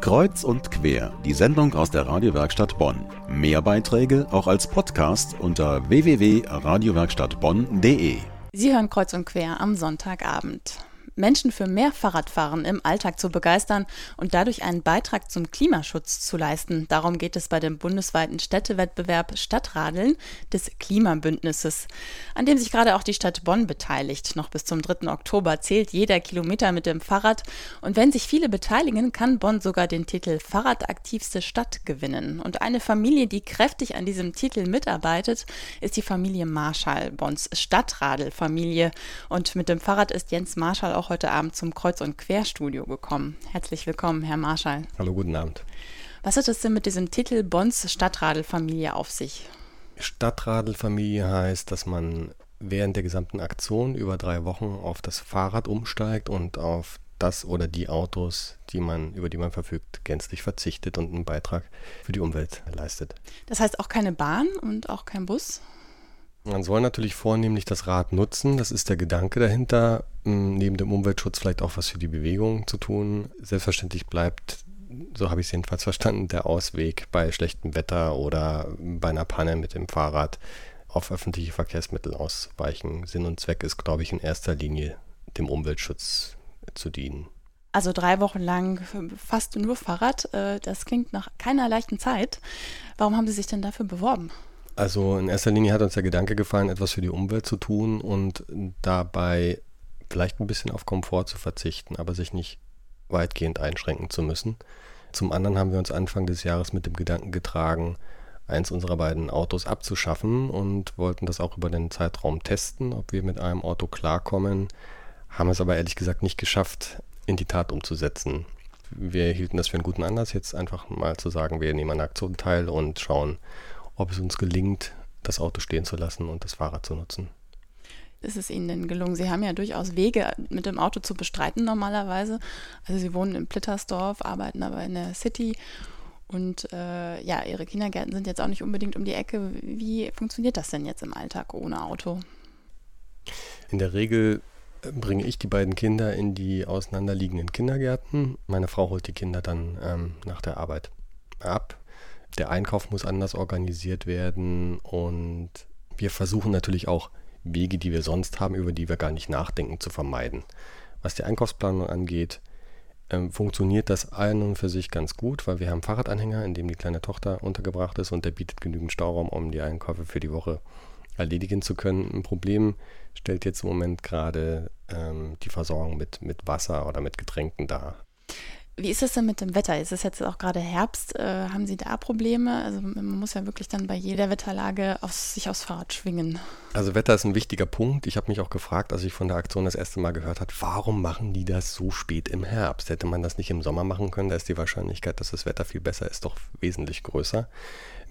Kreuz und quer, die Sendung aus der Radiowerkstatt Bonn. Mehr Beiträge auch als Podcast unter www.radiowerkstattbonn.de. Sie hören Kreuz und quer am Sonntagabend. Menschen für mehr Fahrradfahren im Alltag zu begeistern und dadurch einen Beitrag zum Klimaschutz zu leisten. Darum geht es bei dem bundesweiten Städtewettbewerb Stadtradeln des Klimabündnisses, an dem sich gerade auch die Stadt Bonn beteiligt. Noch bis zum 3. Oktober zählt jeder Kilometer mit dem Fahrrad und wenn sich viele beteiligen, kann Bonn sogar den Titel Fahrradaktivste Stadt gewinnen. Und eine Familie, die kräftig an diesem Titel mitarbeitet, ist die Familie Marschall, Bonns Stadtradelfamilie. Und mit dem Fahrrad ist Jens Marschall auch heute Abend zum Kreuz- und Querstudio gekommen. Herzlich willkommen, Herr Marschall. Hallo, guten Abend. Was hat es denn mit diesem Titel Bonds Stadtradelfamilie auf sich? Stadtradelfamilie heißt, dass man während der gesamten Aktion über drei Wochen auf das Fahrrad umsteigt und auf das oder die Autos, die man, über die man verfügt, gänzlich verzichtet und einen Beitrag für die Umwelt leistet. Das heißt auch keine Bahn und auch kein Bus? Man soll natürlich vornehmlich das Rad nutzen. Das ist der Gedanke dahinter. Hm, neben dem Umweltschutz vielleicht auch was für die Bewegung zu tun. Selbstverständlich bleibt, so habe ich es jedenfalls verstanden, der Ausweg bei schlechtem Wetter oder bei einer Panne mit dem Fahrrad auf öffentliche Verkehrsmittel ausweichen. Sinn und Zweck ist, glaube ich, in erster Linie dem Umweltschutz zu dienen. Also drei Wochen lang fast nur Fahrrad. Äh, das klingt nach keiner leichten Zeit. Warum haben Sie sich denn dafür beworben? Also in erster Linie hat uns der Gedanke gefallen, etwas für die Umwelt zu tun und dabei vielleicht ein bisschen auf Komfort zu verzichten, aber sich nicht weitgehend einschränken zu müssen. Zum anderen haben wir uns Anfang des Jahres mit dem Gedanken getragen, eins unserer beiden Autos abzuschaffen und wollten das auch über den Zeitraum testen, ob wir mit einem Auto klarkommen, haben es aber ehrlich gesagt nicht geschafft, in die Tat umzusetzen. Wir hielten das für einen guten Anlass, jetzt einfach mal zu sagen, wir nehmen an der Aktion teil und schauen, ob es uns gelingt, das Auto stehen zu lassen und das Fahrrad zu nutzen. Ist es Ihnen denn gelungen? Sie haben ja durchaus Wege mit dem Auto zu bestreiten normalerweise. Also Sie wohnen in Plittersdorf, arbeiten aber in der City und äh, ja, Ihre Kindergärten sind jetzt auch nicht unbedingt um die Ecke. Wie funktioniert das denn jetzt im Alltag ohne Auto? In der Regel äh, bringe ich die beiden Kinder in die auseinanderliegenden Kindergärten. Meine Frau holt die Kinder dann ähm, nach der Arbeit ab der Einkauf muss anders organisiert werden und wir versuchen natürlich auch Wege, die wir sonst haben, über die wir gar nicht nachdenken, zu vermeiden. Was die Einkaufsplanung angeht, ähm, funktioniert das ein und für sich ganz gut, weil wir haben Fahrradanhänger, in dem die kleine Tochter untergebracht ist und der bietet genügend Stauraum, um die Einkäufe für die Woche erledigen zu können. Ein Problem stellt jetzt im Moment gerade ähm, die Versorgung mit, mit Wasser oder mit Getränken dar. Wie ist es denn mit dem Wetter? Ist es jetzt auch gerade Herbst? Äh, haben Sie da Probleme? Also man muss ja wirklich dann bei jeder Wetterlage aufs, sich aufs Fahrrad schwingen. Also Wetter ist ein wichtiger Punkt. Ich habe mich auch gefragt, als ich von der Aktion das erste Mal gehört habe, warum machen die das so spät im Herbst? Hätte man das nicht im Sommer machen können? Da ist die Wahrscheinlichkeit, dass das Wetter viel besser ist, doch wesentlich größer.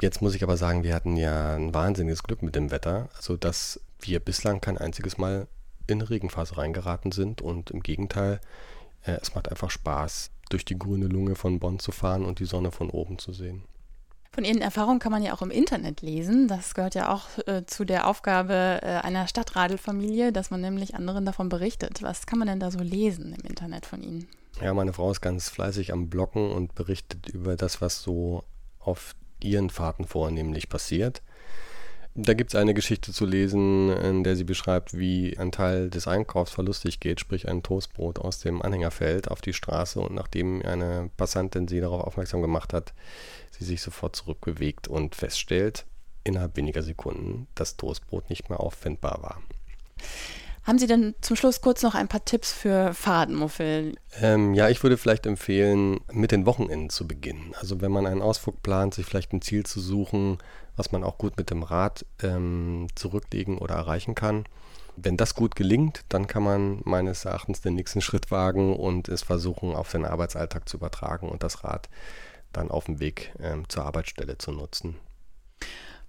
Jetzt muss ich aber sagen, wir hatten ja ein wahnsinniges Glück mit dem Wetter, also dass wir bislang kein einziges Mal in Regenphase reingeraten sind und im Gegenteil, äh, es macht einfach Spaß, durch die grüne Lunge von Bonn zu fahren und die Sonne von oben zu sehen. Von Ihren Erfahrungen kann man ja auch im Internet lesen. Das gehört ja auch äh, zu der Aufgabe äh, einer Stadtradelfamilie, dass man nämlich anderen davon berichtet. Was kann man denn da so lesen im Internet von Ihnen? Ja, meine Frau ist ganz fleißig am Bloggen und berichtet über das, was so auf ihren Fahrten vornehmlich passiert. Da gibt es eine Geschichte zu lesen, in der sie beschreibt, wie ein Teil des Einkaufs verlustig geht, sprich ein Toastbrot aus dem Anhänger fällt auf die Straße und nachdem eine Passantin sie darauf aufmerksam gemacht hat, sie sich sofort zurückbewegt und feststellt, innerhalb weniger Sekunden, das Toastbrot nicht mehr auffindbar war. Haben Sie denn zum Schluss kurz noch ein paar Tipps für Fahrradmuffel? Ähm, ja, ich würde vielleicht empfehlen, mit den Wochenenden zu beginnen. Also wenn man einen Ausflug plant, sich vielleicht ein Ziel zu suchen, was man auch gut mit dem Rad ähm, zurücklegen oder erreichen kann. Wenn das gut gelingt, dann kann man meines Erachtens den nächsten Schritt wagen und es versuchen, auf den Arbeitsalltag zu übertragen und das Rad dann auf dem Weg ähm, zur Arbeitsstelle zu nutzen.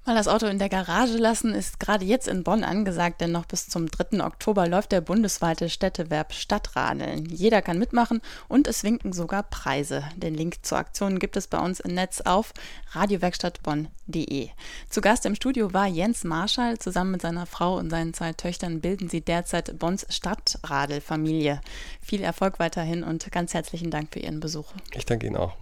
Mal das Auto in der Garage lassen ist gerade jetzt in Bonn angesagt, denn noch bis zum 3. Oktober läuft der bundesweite Städtewerb Stadtradeln. Jeder kann mitmachen und es winken sogar Preise. Den Link zur Aktion gibt es bei uns im Netz auf radiowerkstattbonn.de. Zu Gast im Studio war Jens Marschall. Zusammen mit seiner Frau und seinen zwei Töchtern bilden sie derzeit Bonns Stadtradelfamilie. Viel Erfolg weiterhin und ganz herzlichen Dank für Ihren Besuch. Ich danke Ihnen auch.